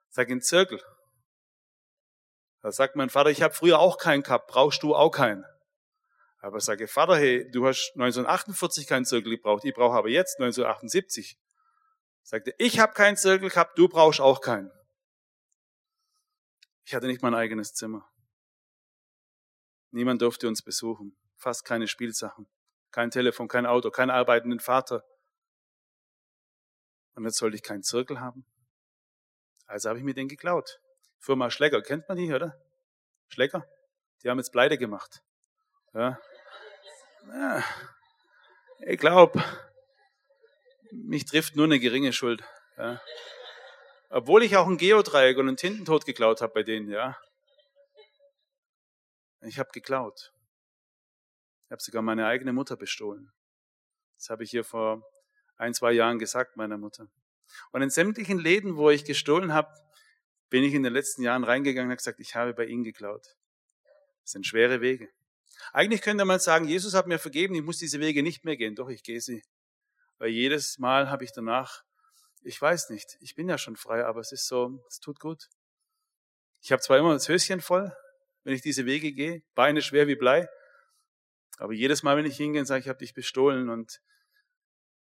Sag einen Zirkel. Da sagt mein Vater, ich habe früher auch keinen gehabt, brauchst du auch keinen? Aber sage, Vater, hey, du hast 1948 keinen Zirkel gebraucht, ich brauche aber jetzt 1978. Sagte, ich habe keinen Zirkel gehabt, du brauchst auch keinen. Ich hatte nicht mein eigenes Zimmer. Niemand durfte uns besuchen. Fast keine Spielsachen. Kein Telefon, kein Auto, keinen arbeitenden Vater. Und jetzt sollte ich keinen Zirkel haben. Also habe ich mir den geklaut. Firma Schlecker, kennt man die, oder? Schlecker? Die haben jetzt Pleite gemacht. Ja, ja, ich glaube, mich trifft nur eine geringe Schuld. Ja. Obwohl ich auch ein Geodreieck und einen Tintentod geklaut habe bei denen, ja. Ich habe geklaut. Ich habe sogar meine eigene Mutter bestohlen. Das habe ich hier vor ein, zwei Jahren gesagt, meiner Mutter. Und in sämtlichen Läden, wo ich gestohlen habe, bin ich in den letzten Jahren reingegangen und habe gesagt, ich habe bei ihnen geklaut. Das sind schwere Wege. Eigentlich könnte man sagen, Jesus hat mir vergeben, ich muss diese Wege nicht mehr gehen. Doch, ich gehe sie. Weil jedes Mal habe ich danach, ich weiß nicht, ich bin ja schon frei, aber es ist so, es tut gut. Ich habe zwar immer das Höschen voll, wenn ich diese Wege gehe, Beine schwer wie Blei, aber jedes Mal, wenn ich hingehe sage, ich habe dich bestohlen und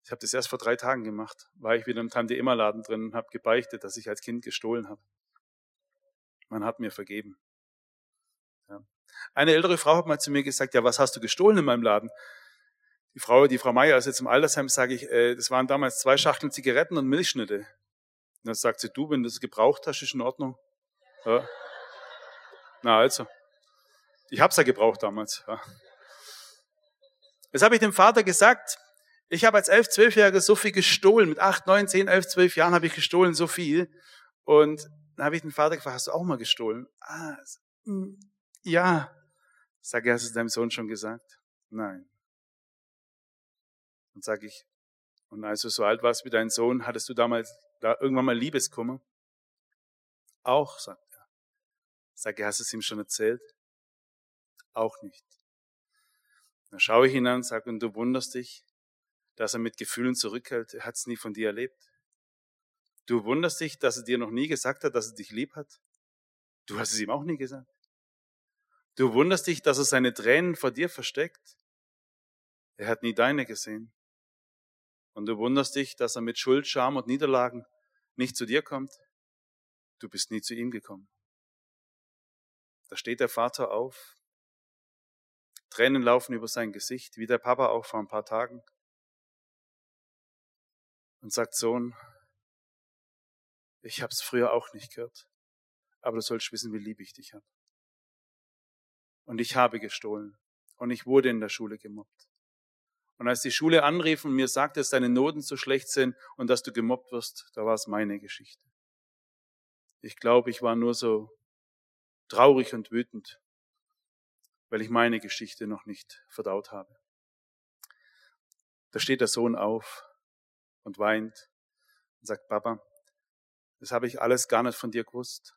ich habe das erst vor drei Tagen gemacht, war ich wieder im Tante-Emma-Laden drin und habe gebeichtet, dass ich als Kind gestohlen habe. Man hat mir vergeben. Eine ältere Frau hat mal zu mir gesagt, ja, was hast du gestohlen in meinem Laden? Die Frau, die Frau Meier ist jetzt im Altersheim, sage ich, äh, das waren damals zwei Schachteln Zigaretten und Milchschnitte. Und dann sagt sie, du, wenn du das gebraucht hast, ist in Ordnung. Ja. Na also, ich hab's ja gebraucht damals. Ja. Das habe ich dem Vater gesagt. Ich habe als elf, zwölfjähriger so viel gestohlen. Mit acht, neun, zehn, elf, zwölf Jahren habe ich gestohlen so viel. Und dann habe ich den Vater gefragt, hast du auch mal gestohlen? Ah, hm, ja. Sag ich, hast du es deinem Sohn schon gesagt? Nein. Und sage ich, und als du so alt warst wie dein Sohn, hattest du damals da irgendwann mal Liebeskummer? Auch, sagt er. Sag ich, hast du es ihm schon erzählt? Auch nicht. Dann schaue ich ihn an und sage, und du wunderst dich, dass er mit Gefühlen zurückhält. Er hat es nie von dir erlebt. Du wunderst dich, dass er dir noch nie gesagt hat, dass er dich lieb hat. Du hast es ihm auch nie gesagt. Du wunderst dich, dass er seine Tränen vor dir versteckt. Er hat nie deine gesehen. Und du wunderst dich, dass er mit Schuld, Scham und Niederlagen nicht zu dir kommt. Du bist nie zu ihm gekommen. Da steht der Vater auf. Tränen laufen über sein Gesicht, wie der Papa auch vor ein paar Tagen. Und sagt, Sohn, ich hab's früher auch nicht gehört, aber du sollst wissen, wie lieb ich dich habe. Und ich habe gestohlen. Und ich wurde in der Schule gemobbt. Und als die Schule anrief und mir sagte, dass deine Noten so schlecht sind und dass du gemobbt wirst, da war es meine Geschichte. Ich glaube, ich war nur so traurig und wütend, weil ich meine Geschichte noch nicht verdaut habe. Da steht der Sohn auf und weint und sagt, Papa, das habe ich alles gar nicht von dir gewusst.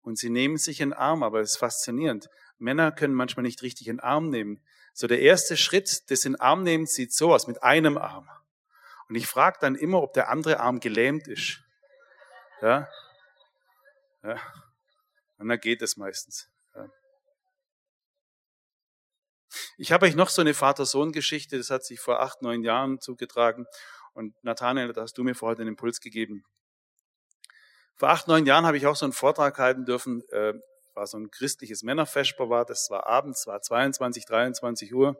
Und sie nehmen sich in den Arm, aber es ist faszinierend. Männer können manchmal nicht richtig in den Arm nehmen. So der erste Schritt des in Arm nehmen sieht so aus, mit einem Arm. Und ich frage dann immer, ob der andere Arm gelähmt ist. Ja? Ja. Und dann geht es meistens. Ja. Ich habe euch noch so eine Vater-Sohn-Geschichte, das hat sich vor acht, neun Jahren zugetragen. Und Nathanael, da hast du mir vorher den Impuls gegeben. Vor acht, neun Jahren habe ich auch so einen Vortrag halten dürfen, äh, war so ein christliches Männerfesper war, das war abends, war 22, 23 Uhr.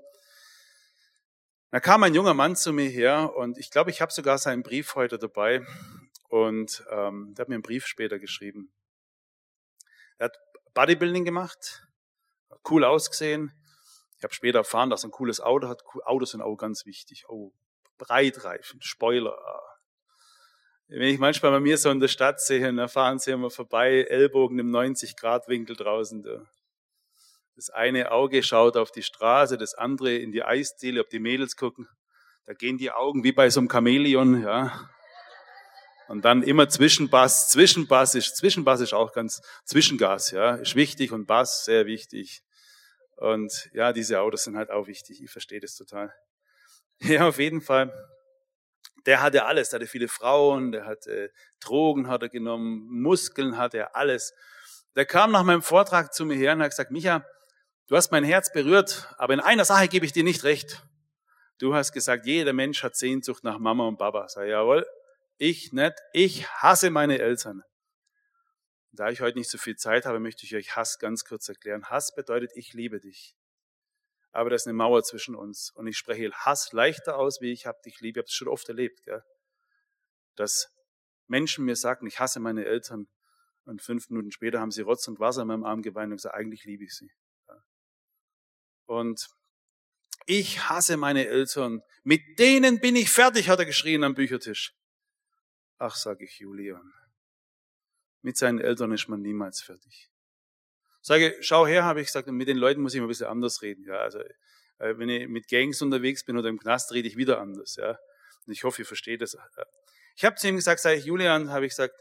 Da kam ein junger Mann zu mir her und ich glaube, ich habe sogar seinen Brief heute dabei und ähm, der hat mir einen Brief später geschrieben. Er hat Bodybuilding gemacht, cool ausgesehen. Ich habe später erfahren, dass er ein cooles Auto hat. Autos sind auch ganz wichtig. Oh, Breitreifen, Spoiler. Wenn ich manchmal bei mir so in der Stadt sehe, dann fahren sie immer vorbei, Ellbogen im 90-Grad-Winkel draußen. Da. Das eine Auge schaut auf die Straße, das andere in die Eisdiele, ob die Mädels gucken. Da gehen die Augen wie bei so einem Chamäleon, ja. Und dann immer Zwischenbass. Zwischenbass ist, Zwischenbass ist auch ganz, Zwischengas, ja, ist wichtig und Bass sehr wichtig. Und ja, diese Autos sind halt auch wichtig. Ich verstehe das total. Ja, auf jeden Fall. Der hatte alles. Der hatte viele Frauen, der hatte Drogen hat er genommen, Muskeln hatte er, alles. Der kam nach meinem Vortrag zu mir her und hat gesagt, Micha, du hast mein Herz berührt, aber in einer Sache gebe ich dir nicht recht. Du hast gesagt, jeder Mensch hat Sehnsucht nach Mama und Papa. Sag, jawohl, ich nicht. Ich hasse meine Eltern. Da ich heute nicht so viel Zeit habe, möchte ich euch Hass ganz kurz erklären. Hass bedeutet, ich liebe dich. Aber da ist eine Mauer zwischen uns. Und ich spreche Hass leichter aus, wie ich hab dich lieb. Ich habe es schon oft erlebt, gell? dass Menschen mir sagten, ich hasse meine Eltern. Und fünf Minuten später haben sie Rotz und Wasser in meinem Arm geweint und gesagt, eigentlich liebe ich sie. Und ich hasse meine Eltern. Mit denen bin ich fertig, hat er geschrien am Büchertisch. Ach, sage ich Julian, mit seinen Eltern ist man niemals fertig. Sage, schau her, habe ich gesagt, mit den Leuten muss ich mal ein bisschen anders reden. Ja, also, äh, wenn ich mit Gangs unterwegs bin oder im Knast, rede ich wieder anders. Ja, und ich hoffe, ihr versteht das. Ich habe zu ihm gesagt, sage ich, Julian, habe ich gesagt,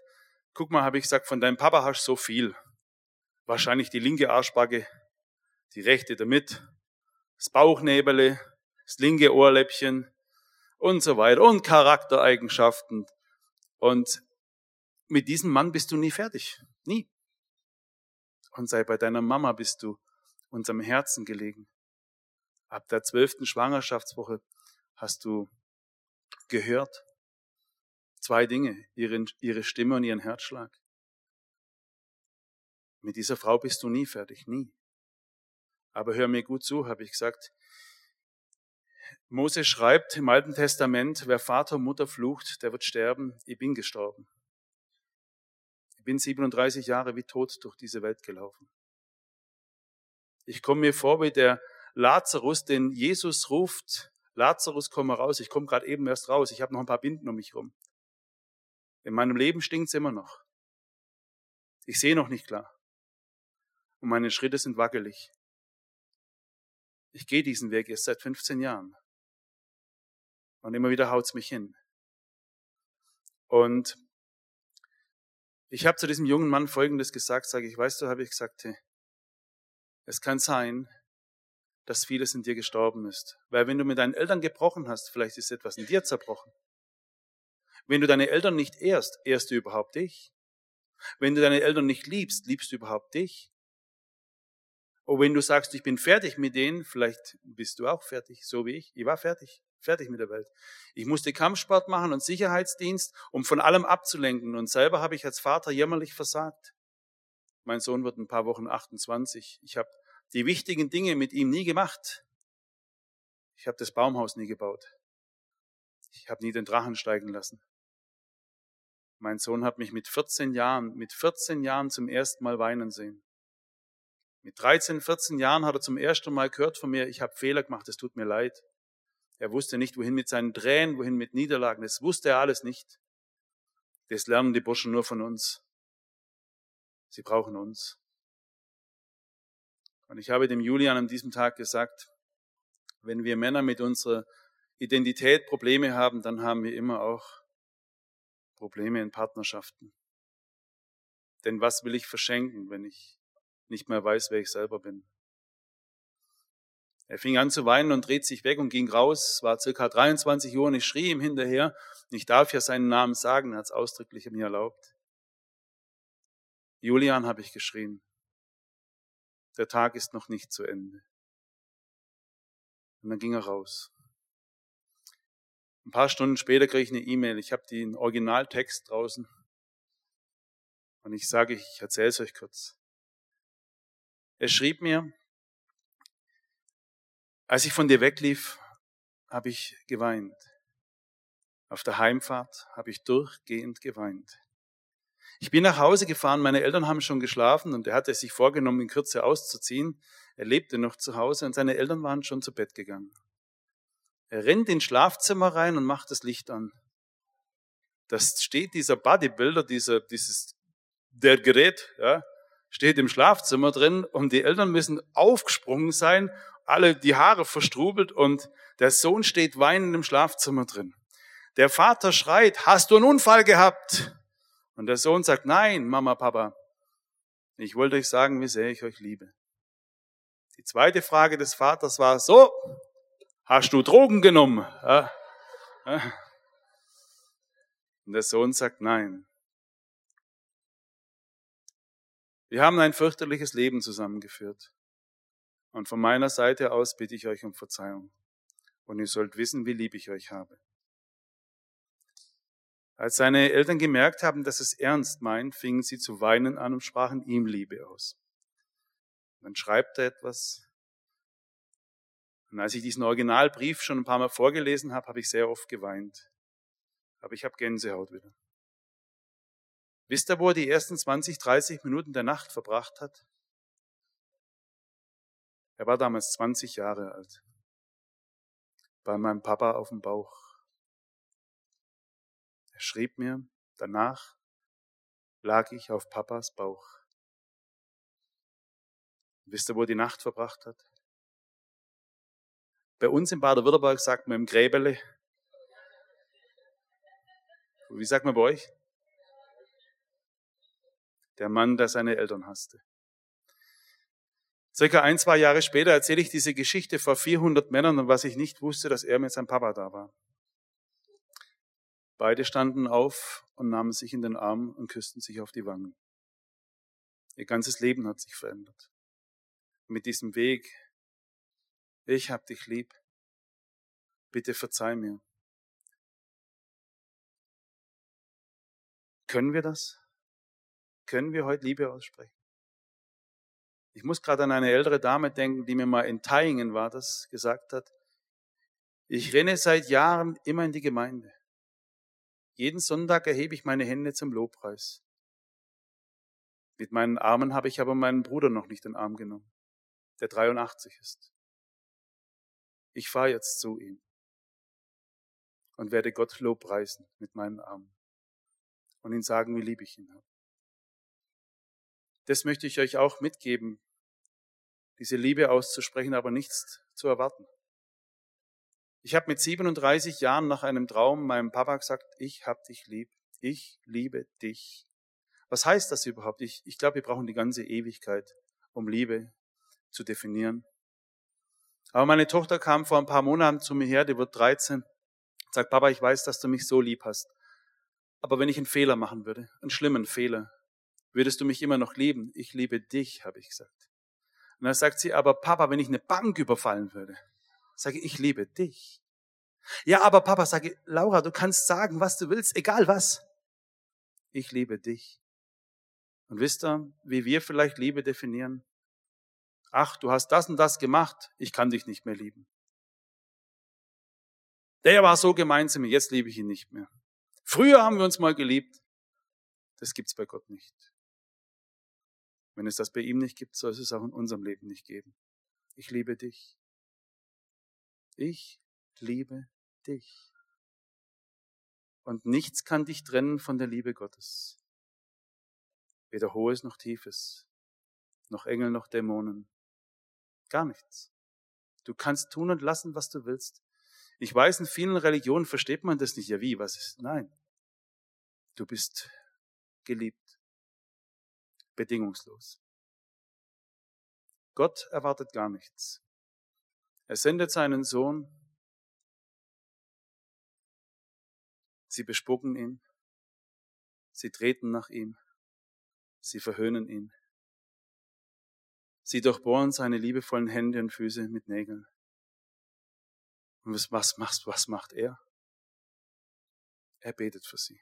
guck mal, habe ich gesagt, von deinem Papa hast du so viel. Wahrscheinlich die linke Arschbacke, die rechte damit, das Bauchnebele, das linke Ohrläppchen und so weiter und Charaktereigenschaften, und mit diesem Mann bist du nie fertig. Nie. Und sei bei deiner Mama bist du unserem Herzen gelegen. Ab der zwölften Schwangerschaftswoche hast du gehört zwei Dinge, ihre, ihre Stimme und ihren Herzschlag. Mit dieser Frau bist du nie fertig, nie. Aber hör mir gut zu, habe ich gesagt, Mose schreibt im Alten Testament, wer Vater und Mutter flucht, der wird sterben. Ich bin gestorben. Bin 37 Jahre wie tot durch diese Welt gelaufen. Ich komme mir vor wie der Lazarus, den Jesus ruft, Lazarus, komm mal raus. Ich komme gerade eben erst raus. Ich habe noch ein paar Binden um mich rum. In meinem Leben stinkt's immer noch. Ich sehe noch nicht klar. Und meine Schritte sind wackelig. Ich gehe diesen Weg erst seit 15 Jahren. Und immer wieder haut's mich hin. Und ich habe zu diesem jungen Mann Folgendes gesagt, sage ich, weißt du, habe ich gesagt, hey, es kann sein, dass vieles in dir gestorben ist. Weil wenn du mit deinen Eltern gebrochen hast, vielleicht ist etwas in dir zerbrochen. Wenn du deine Eltern nicht ehrst, ehrst du überhaupt dich. Wenn du deine Eltern nicht liebst, liebst du überhaupt dich. Und wenn du sagst, ich bin fertig mit denen, vielleicht bist du auch fertig, so wie ich. Ich war fertig. Fertig mit der Welt. Ich musste Kampfsport machen und Sicherheitsdienst, um von allem abzulenken. Und selber habe ich als Vater jämmerlich versagt. Mein Sohn wird ein paar Wochen 28. Ich habe die wichtigen Dinge mit ihm nie gemacht. Ich habe das Baumhaus nie gebaut. Ich habe nie den Drachen steigen lassen. Mein Sohn hat mich mit 14 Jahren, mit 14 Jahren zum ersten Mal weinen sehen. Mit 13, 14 Jahren hat er zum ersten Mal gehört von mir, ich habe Fehler gemacht, es tut mir leid. Er wusste nicht, wohin mit seinen Tränen, wohin mit Niederlagen. Das wusste er alles nicht. Das lernen die Burschen nur von uns. Sie brauchen uns. Und ich habe dem Julian an diesem Tag gesagt, wenn wir Männer mit unserer Identität Probleme haben, dann haben wir immer auch Probleme in Partnerschaften. Denn was will ich verschenken, wenn ich nicht mehr weiß, wer ich selber bin? Er fing an zu weinen und dreht sich weg und ging raus. Es war circa 23 Uhr und ich schrie ihm hinterher. Ich darf ja seinen Namen sagen, er hat es ausdrücklich mir erlaubt. Julian habe ich geschrien. Der Tag ist noch nicht zu Ende. Und dann ging er raus. Ein paar Stunden später kriege ich eine E-Mail. Ich habe den Originaltext draußen. Und ich sage, ich erzähle es euch kurz. Er schrieb mir, als ich von dir weglief, habe ich geweint. Auf der Heimfahrt habe ich durchgehend geweint. Ich bin nach Hause gefahren, meine Eltern haben schon geschlafen und er hatte sich vorgenommen, in Kürze auszuziehen. Er lebte noch zu Hause und seine Eltern waren schon zu Bett gegangen. Er rennt ins Schlafzimmer rein und macht das Licht an. Das steht dieser Bodybuilder, dieser, dieses, der Gerät, ja, steht im Schlafzimmer drin und die Eltern müssen aufgesprungen sein alle die Haare verstrubelt und der Sohn steht weinend im Schlafzimmer drin. Der Vater schreit, hast du einen Unfall gehabt? Und der Sohn sagt, nein, Mama, Papa, ich wollte euch sagen, wie sehr ich euch liebe. Die zweite Frage des Vaters war, so, hast du Drogen genommen? Und der Sohn sagt, nein. Wir haben ein fürchterliches Leben zusammengeführt. Und von meiner Seite aus bitte ich euch um Verzeihung. Und ihr sollt wissen, wie lieb ich euch habe. Als seine Eltern gemerkt haben, dass es ernst meint, fingen sie zu weinen an und sprachen ihm Liebe aus. Dann schreibt er etwas. Und als ich diesen Originalbrief schon ein paar Mal vorgelesen habe, habe ich sehr oft geweint. Aber ich habe Gänsehaut wieder. Wisst ihr, wo er die ersten 20, 30 Minuten der Nacht verbracht hat? Er war damals 20 Jahre alt. Bei meinem Papa auf dem Bauch. Er schrieb mir, danach lag ich auf Papas Bauch. Wisst ihr, wo er die Nacht verbracht hat? Bei uns in Baden-Württemberg sagt man im Gräbele. Wie sagt man bei euch? Der Mann, der seine Eltern hasste. Circa ein, zwei Jahre später erzähle ich diese Geschichte vor 400 Männern und was ich nicht wusste, dass er mit seinem Papa da war. Beide standen auf und nahmen sich in den Arm und küssten sich auf die Wangen. Ihr ganzes Leben hat sich verändert. Mit diesem Weg, ich hab dich lieb, bitte verzeih mir. Können wir das? Können wir heute Liebe aussprechen? Ich muss gerade an eine ältere Dame denken, die mir mal in Thaingen war, das gesagt hat. Ich renne seit Jahren immer in die Gemeinde. Jeden Sonntag erhebe ich meine Hände zum Lobpreis. Mit meinen Armen habe ich aber meinen Bruder noch nicht in den Arm genommen, der 83 ist. Ich fahre jetzt zu ihm und werde Gott lobpreisen mit meinen Armen und ihm sagen, wie lieb ich ihn habe. Das möchte ich euch auch mitgeben, diese Liebe auszusprechen, aber nichts zu erwarten. Ich habe mit 37 Jahren nach einem Traum meinem Papa gesagt, ich hab dich lieb, ich liebe dich. Was heißt das überhaupt? Ich, ich glaube, wir brauchen die ganze Ewigkeit, um Liebe zu definieren. Aber meine Tochter kam vor ein paar Monaten zu mir her, die wird 13, sagt, Papa, ich weiß, dass du mich so lieb hast. Aber wenn ich einen Fehler machen würde, einen schlimmen Fehler, würdest du mich immer noch lieben? Ich liebe dich, habe ich gesagt. Und dann sagt sie, aber Papa, wenn ich eine Bank überfallen würde, sage ich, ich liebe dich. Ja, aber Papa, sage Laura, du kannst sagen, was du willst, egal was. Ich liebe dich. Und wisst ihr, wie wir vielleicht Liebe definieren? Ach, du hast das und das gemacht, ich kann dich nicht mehr lieben. Der war so gemein zu mir, jetzt liebe ich ihn nicht mehr. Früher haben wir uns mal geliebt. Das gibt's bei Gott nicht. Wenn es das bei ihm nicht gibt, soll es es auch in unserem Leben nicht geben. Ich liebe dich. Ich liebe dich. Und nichts kann dich trennen von der Liebe Gottes. Weder hohes noch tiefes, noch Engel noch Dämonen. Gar nichts. Du kannst tun und lassen, was du willst. Ich weiß, in vielen Religionen versteht man das nicht. Ja, wie? Was ist? Nein. Du bist geliebt. Bedingungslos. Gott erwartet gar nichts. Er sendet seinen Sohn. Sie bespucken ihn. Sie treten nach ihm. Sie verhöhnen ihn. Sie durchbohren seine liebevollen Hände und Füße mit Nägeln. Und was, was, was macht er? Er betet für sie.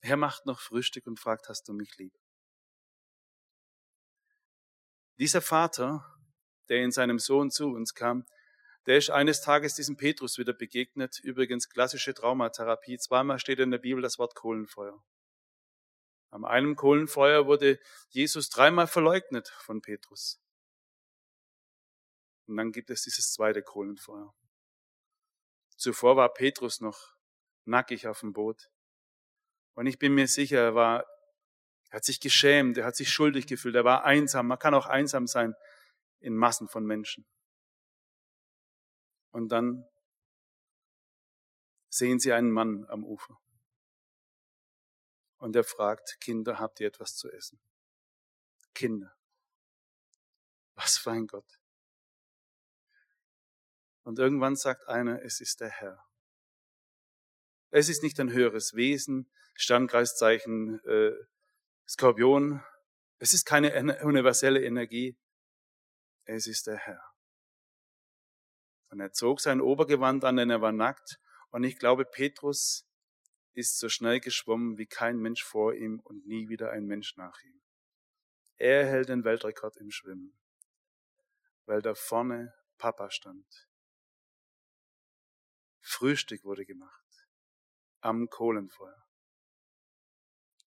Er macht noch Frühstück und fragt, hast du mich lieb? Dieser Vater, der in seinem Sohn zu uns kam, der ist eines Tages diesem Petrus wieder begegnet. Übrigens klassische Traumatherapie. Zweimal steht in der Bibel das Wort Kohlenfeuer. Am einem Kohlenfeuer wurde Jesus dreimal verleugnet von Petrus. Und dann gibt es dieses zweite Kohlenfeuer. Zuvor war Petrus noch nackig auf dem Boot. Und ich bin mir sicher, er war, er hat sich geschämt, er hat sich schuldig gefühlt, er war einsam. Man kann auch einsam sein in Massen von Menschen. Und dann sehen sie einen Mann am Ufer und er fragt, Kinder, habt ihr etwas zu essen? Kinder. Was für ein Gott. Und irgendwann sagt einer, es ist der Herr. Es ist nicht ein höheres Wesen, Standkreiszeichen, äh, Skorpion. Es ist keine universelle Energie. Es ist der Herr. Und er zog sein Obergewand an, denn er war nackt. Und ich glaube, Petrus ist so schnell geschwommen wie kein Mensch vor ihm und nie wieder ein Mensch nach ihm. Er hält den Weltrekord im Schwimmen, weil da vorne Papa stand. Frühstück wurde gemacht am Kohlenfeuer.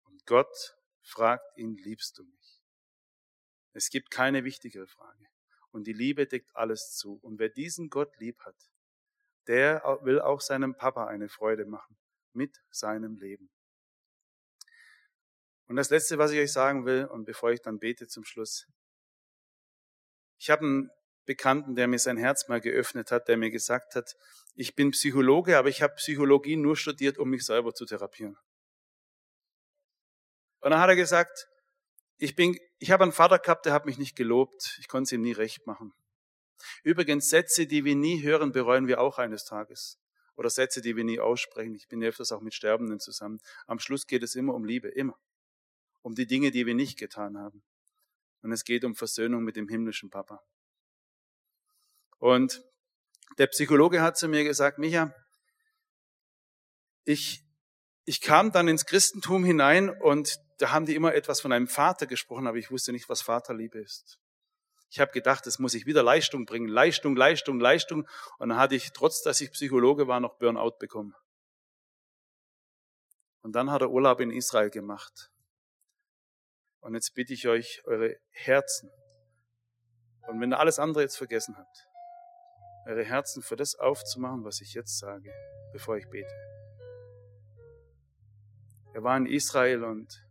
Und Gott fragt ihn, liebst du mich? Es gibt keine wichtigere Frage. Und die Liebe deckt alles zu. Und wer diesen Gott lieb hat, der will auch seinem Papa eine Freude machen mit seinem Leben. Und das Letzte, was ich euch sagen will, und bevor ich dann bete zum Schluss. Ich habe einen Bekannten, der mir sein Herz mal geöffnet hat, der mir gesagt hat, ich bin Psychologe, aber ich habe Psychologie nur studiert, um mich selber zu therapieren. Und dann hat er gesagt, ich bin, ich habe einen Vater gehabt, der hat mich nicht gelobt, ich konnte es ihm nie recht machen. Übrigens, Sätze, die wir nie hören, bereuen wir auch eines Tages oder Sätze, die wir nie aussprechen. Ich bin öfters auch mit Sterbenden zusammen. Am Schluss geht es immer um Liebe, immer. Um die Dinge, die wir nicht getan haben. Und es geht um Versöhnung mit dem himmlischen Papa. Und der Psychologe hat zu mir gesagt, Micha, ich, ich kam dann ins Christentum hinein und da haben die immer etwas von einem Vater gesprochen, aber ich wusste nicht, was Vaterliebe ist. Ich habe gedacht, das muss ich wieder Leistung bringen. Leistung, Leistung, Leistung. Und dann hatte ich, trotz dass ich Psychologe war, noch Burnout bekommen. Und dann hat er Urlaub in Israel gemacht. Und jetzt bitte ich euch, eure Herzen. Und wenn ihr alles andere jetzt vergessen habt, eure Herzen für das aufzumachen, was ich jetzt sage, bevor ich bete. Er war in Israel und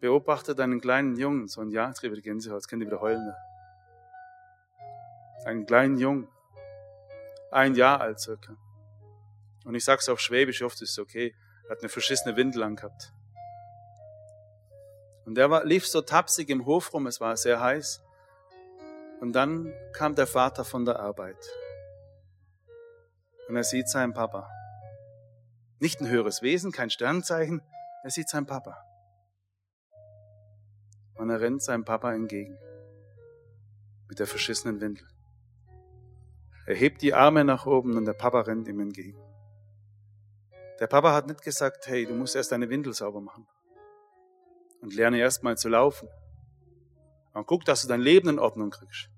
beobachtet einen kleinen Jungen, so ein Jahr, die Gänsehaut, jetzt könnt ihr wieder heulen. Ne? Einen kleinen Jungen, ein Jahr alt circa. Und ich sag's auf Schwäbisch, oft ist es okay, hat eine verschissene Windel angehabt. Und der war, lief so tapsig im Hof rum, es war sehr heiß. Und dann kam der Vater von der Arbeit. Und er sieht seinen Papa. Nicht ein höheres Wesen, kein Sternzeichen, er sieht seinen Papa und er rennt seinem Papa entgegen mit der verschissenen Windel. Er hebt die Arme nach oben und der Papa rennt ihm entgegen. Der Papa hat nicht gesagt, hey, du musst erst deine Windel sauber machen und lerne erst mal zu laufen. Und guck, dass du dein Leben in Ordnung kriegst.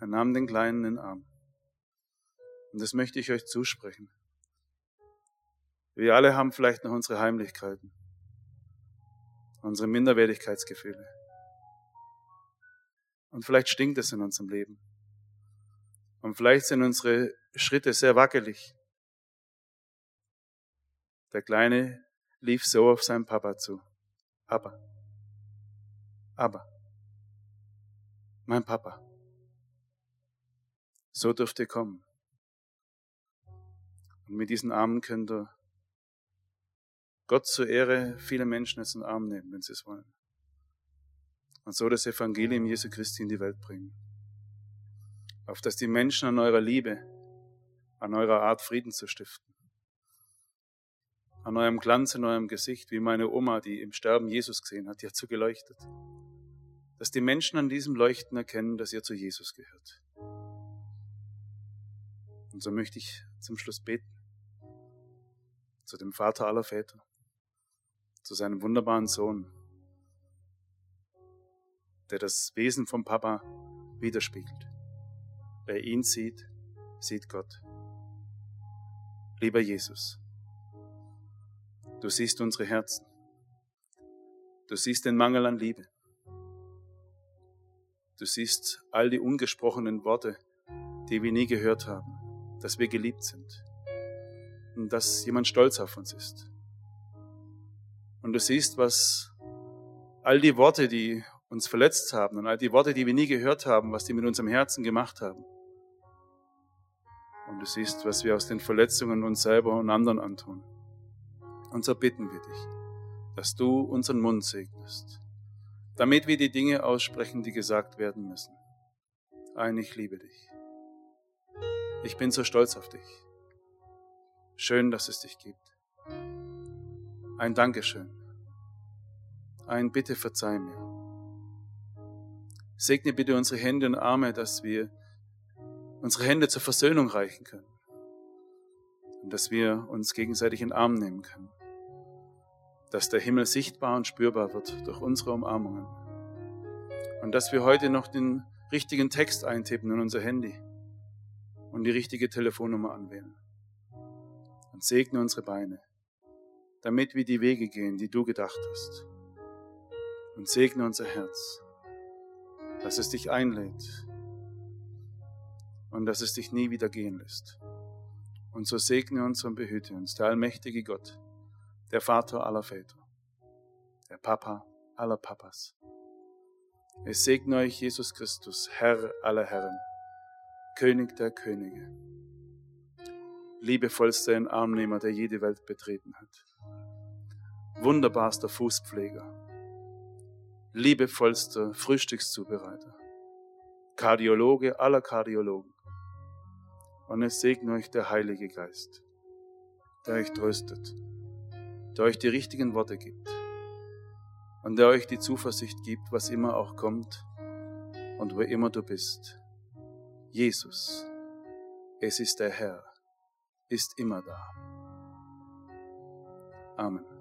Er nahm den Kleinen in den Arm. Und das möchte ich euch zusprechen. Wir alle haben vielleicht noch unsere Heimlichkeiten. Unsere Minderwertigkeitsgefühle. Und vielleicht stinkt es in unserem Leben. Und vielleicht sind unsere Schritte sehr wackelig. Der Kleine lief so auf seinen Papa zu. Papa. Aber. Mein Papa. So dürft ihr kommen. Und mit diesen Armen könnt ihr Gott zur Ehre viele Menschen jetzt in den Arm nehmen, wenn sie es wollen. Und so das Evangelium Jesu Christi in die Welt bringen. Auf dass die Menschen an eurer Liebe, an eurer Art Frieden zu stiften, an eurem Glanz in eurem Gesicht, wie meine Oma, die im Sterben Jesus gesehen hat, die hat so geleuchtet. Dass die Menschen an diesem Leuchten erkennen, dass ihr zu Jesus gehört. Und so möchte ich zum Schluss beten. Zu dem Vater aller Väter. Zu seinem wunderbaren Sohn. Der das Wesen vom Papa widerspiegelt. Wer ihn sieht, sieht Gott. Lieber Jesus, du siehst unsere Herzen. Du siehst den Mangel an Liebe. Du siehst all die ungesprochenen Worte, die wir nie gehört haben dass wir geliebt sind und dass jemand stolz auf uns ist. Und du siehst, was all die Worte, die uns verletzt haben und all die Worte, die wir nie gehört haben, was die mit unserem Herzen gemacht haben. Und du siehst, was wir aus den Verletzungen uns selber und anderen antun. Und so bitten wir dich, dass du unseren Mund segnest, damit wir die Dinge aussprechen, die gesagt werden müssen. Ein, ich liebe dich. Ich bin so stolz auf dich. Schön, dass es dich gibt. Ein Dankeschön. Ein Bitte verzeih mir. Segne bitte unsere Hände und Arme, dass wir unsere Hände zur Versöhnung reichen können. Und dass wir uns gegenseitig in den Arm nehmen können. Dass der Himmel sichtbar und spürbar wird durch unsere Umarmungen. Und dass wir heute noch den richtigen Text eintippen in unser Handy und die richtige Telefonnummer anwählen. Und segne unsere Beine, damit wir die Wege gehen, die du gedacht hast. Und segne unser Herz, dass es dich einlädt und dass es dich nie wieder gehen lässt. Und so segne uns und behüte uns, der allmächtige Gott, der Vater aller Väter, der Papa aller Papas. Es segne euch Jesus Christus, Herr aller Herren König der Könige, liebevollster Armnehmer, der jede Welt betreten hat, wunderbarster Fußpfleger, liebevollster Frühstückszubereiter, Kardiologe aller Kardiologen. Und es segne euch der Heilige Geist, der euch tröstet, der euch die richtigen Worte gibt und der euch die Zuversicht gibt, was immer auch kommt und wo immer du bist. Jesus, es ist der Herr, ist immer da. Amen.